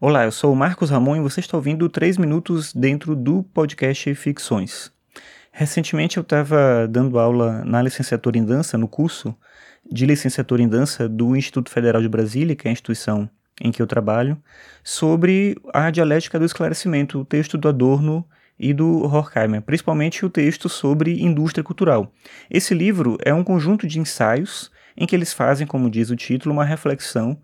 Olá, eu sou o Marcos Ramon e você está ouvindo 3 minutos dentro do podcast Ficções. Recentemente eu estava dando aula na licenciatura em dança, no curso de licenciatura em dança do Instituto Federal de Brasília, que é a instituição em que eu trabalho, sobre a dialética do esclarecimento, o texto do Adorno e do Horkheimer, principalmente o texto sobre indústria cultural. Esse livro é um conjunto de ensaios em que eles fazem, como diz o título, uma reflexão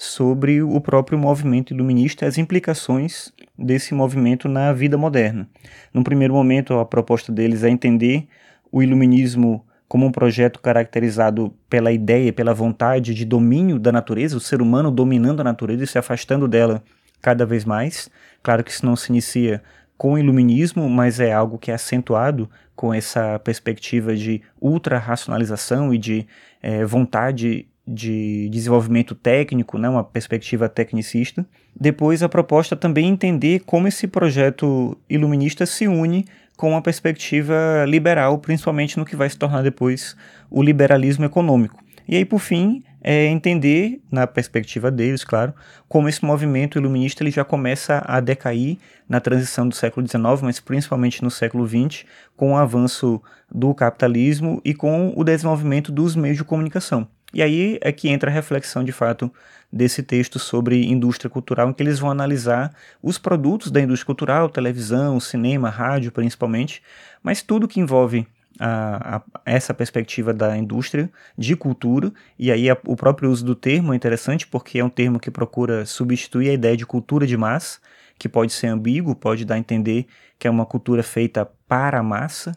sobre o próprio movimento iluminista e as implicações desse movimento na vida moderna. Num primeiro momento, a proposta deles é entender o iluminismo como um projeto caracterizado pela ideia, pela vontade de domínio da natureza, o ser humano dominando a natureza e se afastando dela cada vez mais. Claro que isso não se inicia com o iluminismo, mas é algo que é acentuado com essa perspectiva de ultra-racionalização e de é, vontade de desenvolvimento técnico, né, uma perspectiva tecnicista. Depois, a proposta também é entender como esse projeto iluminista se une com uma perspectiva liberal, principalmente no que vai se tornar depois o liberalismo econômico. E aí, por fim, é entender, na perspectiva deles, claro, como esse movimento iluminista ele já começa a decair na transição do século XIX, mas principalmente no século XX, com o avanço do capitalismo e com o desenvolvimento dos meios de comunicação. E aí é que entra a reflexão de fato desse texto sobre indústria cultural, em que eles vão analisar os produtos da indústria cultural, televisão, cinema, rádio principalmente, mas tudo que envolve a, a, essa perspectiva da indústria de cultura, e aí a, o próprio uso do termo é interessante porque é um termo que procura substituir a ideia de cultura de massa, que pode ser ambíguo, pode dar a entender que é uma cultura feita para a massa,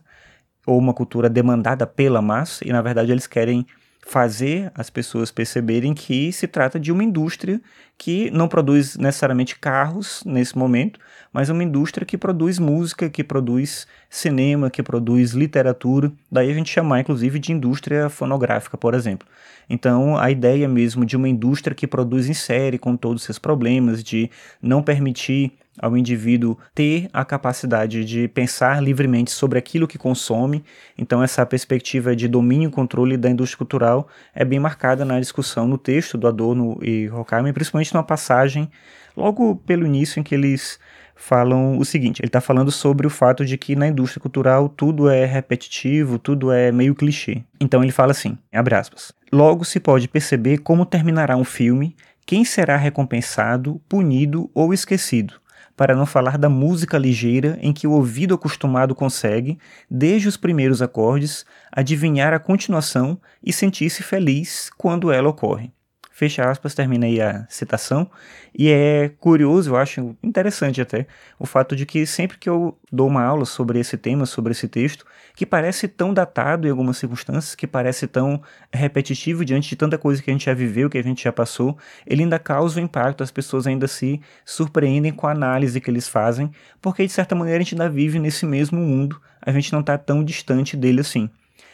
ou uma cultura demandada pela massa, e na verdade eles querem fazer as pessoas perceberem que se trata de uma indústria que não produz necessariamente carros nesse momento, mas uma indústria que produz música, que produz cinema, que produz literatura. Daí a gente chamar inclusive de indústria fonográfica, por exemplo. Então, a ideia mesmo de uma indústria que produz em série com todos os seus problemas, de não permitir ao indivíduo ter a capacidade de pensar livremente sobre aquilo que consome. Então, essa perspectiva de domínio e controle da indústria cultural é bem marcada na discussão no texto do Adorno e Horkheimer, principalmente numa passagem logo pelo início em que eles falam o seguinte: ele está falando sobre o fato de que na indústria cultural tudo é repetitivo, tudo é meio clichê. Então ele fala assim: abre aspas. Logo se pode perceber como terminará um filme, quem será recompensado, punido ou esquecido. Para não falar da música ligeira em que o ouvido acostumado consegue, desde os primeiros acordes, adivinhar a continuação e sentir-se feliz quando ela ocorre fecha aspas, termina aí a citação. E é curioso, eu acho interessante até, o fato de que sempre que eu dou uma aula sobre esse tema, sobre esse texto, que parece tão datado em algumas circunstâncias, que parece tão repetitivo diante de tanta coisa que a gente já viveu, que a gente já passou, ele ainda causa um impacto, as pessoas ainda se surpreendem com a análise que eles fazem, porque de certa maneira a gente ainda vive nesse mesmo mundo, a gente não está tão distante dele assim.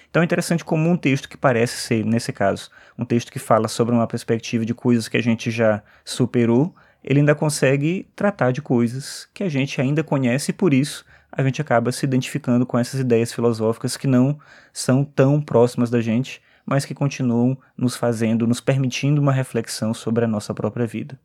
Então é interessante como um texto que parece ser, nesse caso, um texto que fala sobre uma perspectiva de coisas que a gente já superou, ele ainda consegue tratar de coisas que a gente ainda conhece e por isso a gente acaba se identificando com essas ideias filosóficas que não são tão próximas da gente, mas que continuam nos fazendo, nos permitindo uma reflexão sobre a nossa própria vida.